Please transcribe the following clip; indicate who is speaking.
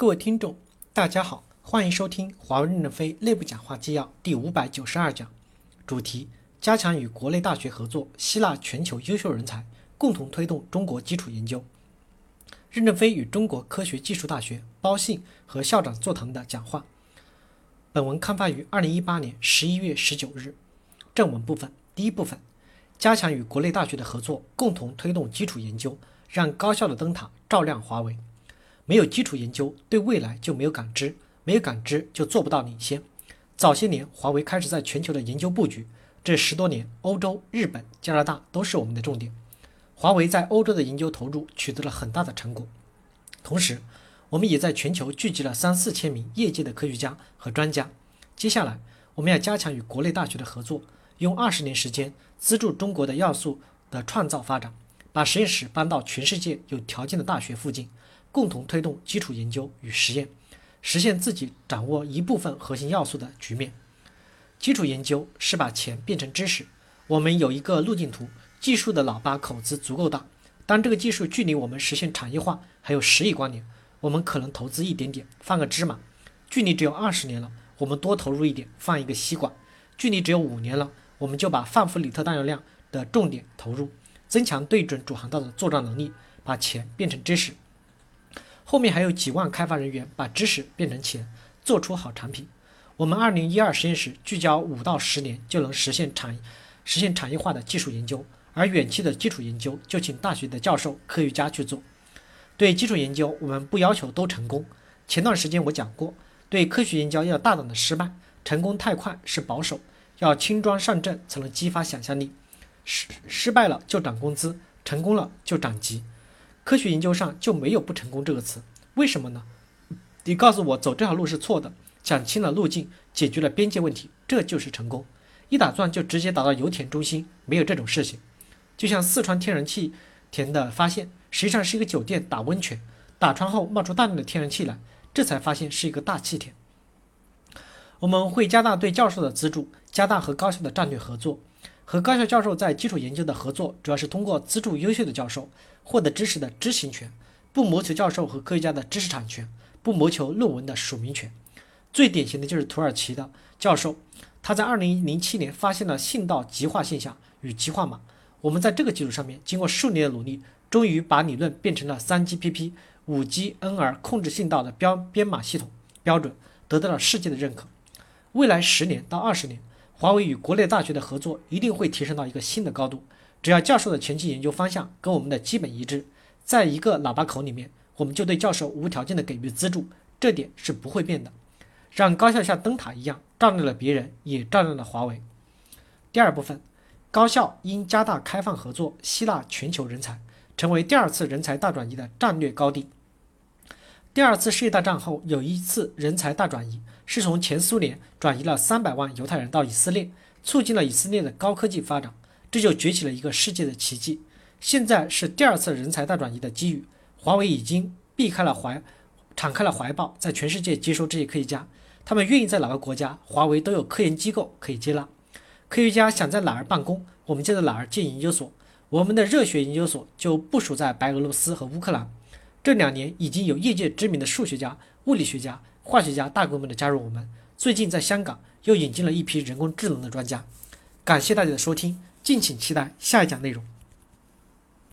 Speaker 1: 各位听众，大家好，欢迎收听华为任正非内部讲话纪要第五百九十二讲，主题：加强与国内大学合作，吸纳全球优秀人才，共同推动中国基础研究。任正非与中国科学技术大学包信和校长座谈的讲话。本文刊发于二零一八年十一月十九日。正文部分，第一部分：加强与国内大学的合作，共同推动基础研究，让高校的灯塔照亮华为。没有基础研究，对未来就没有感知，没有感知就做不到领先。早些年，华为开始在全球的研究布局，这十多年，欧洲、日本、加拿大都是我们的重点。华为在欧洲的研究投入取得了很大的成果，同时，我们也在全球聚集了三四千名业界的科学家和专家。接下来，我们要加强与国内大学的合作，用二十年时间资助中国的要素的创造发展，把实验室搬到全世界有条件的大学附近。共同推动基础研究与实验，实现自己掌握一部分核心要素的局面。基础研究是把钱变成知识。我们有一个路径图，技术的喇叭口子足够大。当这个技术距离我们实现产业化还有十亿光年，我们可能投资一点点，放个芝麻；距离只有二十年了，我们多投入一点，放一个西瓜；距离只有五年了，我们就把范弗里特弹药量的重点投入，增强对准主航道的作战能力，把钱变成知识。后面还有几万开发人员把知识变成钱，做出好产品。我们二零一二实验室聚焦五到十年就能实现产实现产业化的技术研究，而远期的基础研究就请大学的教授、科学家去做。对基础研究，我们不要求都成功。前段时间我讲过，对科学研究要大胆的失败，成功太快是保守，要轻装上阵才能激发想象力。失失败了就涨工资，成功了就涨级。科学研究上就没有不成功这个词，为什么呢？你告诉我走这条路是错的，讲清了路径，解决了边界问题，这就是成功。一打钻就直接打到油田中心，没有这种事情。就像四川天然气田的发现，实际上是一个酒店打温泉，打穿后冒出大量的天然气来，这才发现是一个大气田。我们会加大对教授的资助，加大和高校的战略合作。和高校教授在基础研究的合作，主要是通过资助优秀的教授获得知识的知情权，不谋求教授和科学家的知识产权，不谋求论文的署名权。最典型的就是土耳其的教授，他在2007年发现了信道极化现象与极化码。我们在这个基础上面，经过数年的努力，终于把理论变成了 3GPP、5GNR 控制信道的标编码系统标准，得到了世界的认可。未来十年到二十年。华为与国内大学的合作一定会提升到一个新的高度。只要教授的前期研究方向跟我们的基本一致，在一个喇叭口里面，我们就对教授无条件的给予资助，这点是不会变的。让高校像灯塔一样照亮了别人，也照亮了华为。第二部分，高校应加大开放合作，吸纳全球人才，成为第二次人才大转移的战略高地。第二次世界大战后，有一次人才大转移，是从前苏联转移了三百万犹太人到以色列，促进了以色列的高科技发展，这就崛起了一个世界的奇迹。现在是第二次人才大转移的机遇，华为已经避开了怀，敞开了怀抱，在全世界接收这些科学家。他们愿意在哪个国家，华为都有科研机构可以接纳。科学家想在哪儿办公，我们就在哪儿建研究所。我们的热血研究所就部署在白俄罗斯和乌克兰。这两年已经有业界知名的数学家、物理学家、化学家大规模的加入我们。最近在香港又引进了一批人工智能的专家。感谢大家的收听，敬请期待下一讲内容。